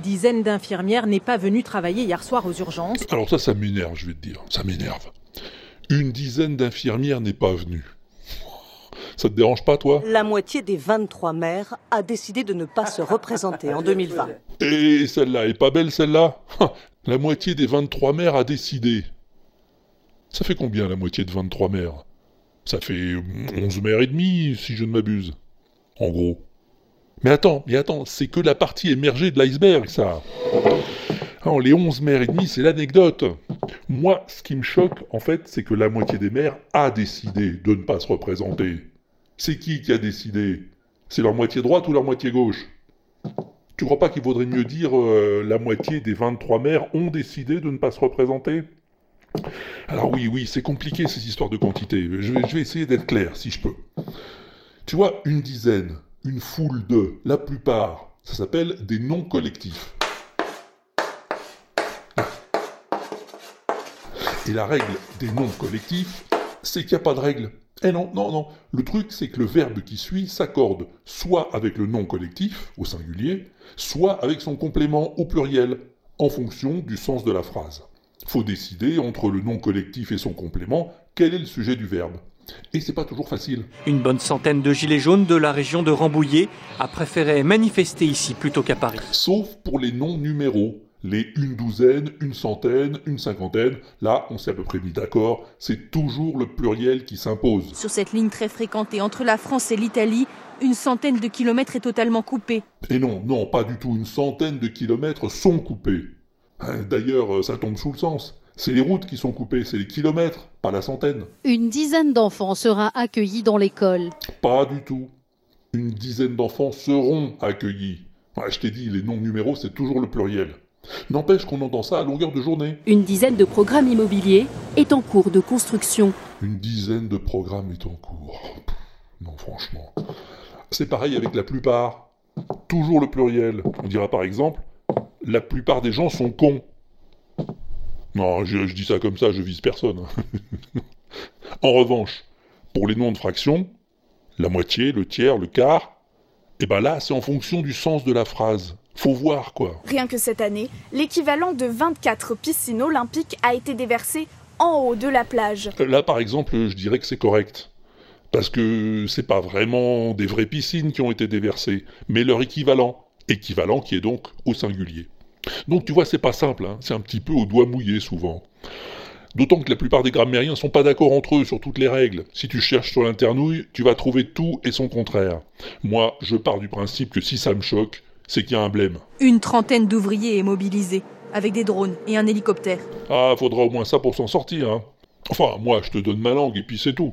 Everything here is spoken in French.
dizaine d'infirmières n'est pas venue travailler hier soir aux urgences. Alors ça, ça m'énerve, je vais te dire. Ça m'énerve. Une dizaine d'infirmières n'est pas venue. Ça te dérange pas, toi? La moitié des 23 maires a décidé de ne pas se représenter en 2020. Et celle-là est pas belle, celle-là? La moitié des 23 maires a décidé. Ça fait combien, la moitié de 23 maires? Ça fait 11 maires et demi, si je ne m'abuse. En gros. Mais attends, mais attends, c'est que la partie émergée de l'iceberg, ça. Alors, les 11 maires et demi, c'est l'anecdote. Moi, ce qui me choque, en fait, c'est que la moitié des maires a décidé de ne pas se représenter. C'est qui qui a décidé? C'est leur moitié droite ou leur moitié gauche? Tu crois pas qu'il vaudrait mieux dire euh, la moitié des 23 maires ont décidé de ne pas se représenter? Alors oui, oui, c'est compliqué ces histoires de quantité. Je vais essayer d'être clair, si je peux. Tu vois, une dizaine, une foule de, la plupart, ça s'appelle des noms collectifs. Et la règle des noms collectifs, c'est qu'il n'y a pas de règle. Eh non, non, non. Le truc, c'est que le verbe qui suit s'accorde soit avec le nom collectif, au singulier, soit avec son complément au pluriel, en fonction du sens de la phrase. Faut décider entre le nom collectif et son complément quel est le sujet du verbe. Et c'est pas toujours facile. Une bonne centaine de gilets jaunes de la région de Rambouillet a préféré manifester ici plutôt qu'à Paris. Sauf pour les noms numéros. Les une douzaine, une centaine, une cinquantaine, là on s'est à peu près mis d'accord, c'est toujours le pluriel qui s'impose. Sur cette ligne très fréquentée entre la France et l'Italie, une centaine de kilomètres est totalement coupée. Et non, non, pas du tout, une centaine de kilomètres sont coupés. Hein, D'ailleurs, ça tombe sous le sens. C'est les routes qui sont coupées, c'est les kilomètres, pas la centaine. Une dizaine d'enfants sera accueillie dans l'école. Pas du tout. Une dizaine d'enfants seront accueillis. Ouais, je t'ai dit, les noms numéros, c'est toujours le pluriel. N'empêche qu'on entend ça à longueur de journée. Une dizaine de programmes immobiliers est en cours de construction. Une dizaine de programmes est en cours. Non, franchement. C'est pareil avec la plupart. Toujours le pluriel. On dira par exemple, la plupart des gens sont cons. Non, je, je dis ça comme ça, je vise personne. en revanche, pour les noms de fractions, la moitié, le tiers, le quart, et ben là, c'est en fonction du sens de la phrase. Faut voir, quoi. Rien que cette année, l'équivalent de 24 piscines olympiques a été déversé en haut de la plage. Là, par exemple, je dirais que c'est correct. Parce que c'est pas vraiment des vraies piscines qui ont été déversées, mais leur équivalent. Équivalent qui est donc au singulier. Donc tu vois, c'est pas simple, hein. c'est un petit peu au doigt mouillé souvent. D'autant que la plupart des grammairiens sont pas d'accord entre eux sur toutes les règles. Si tu cherches sur l'internouille, tu vas trouver tout et son contraire. Moi, je pars du principe que si ça me choque, c'est qu'il y a un blême. Une trentaine d'ouvriers est mobilisée, avec des drones et un hélicoptère. Ah, faudra au moins ça pour s'en sortir, hein. Enfin, moi, je te donne ma langue et puis c'est tout.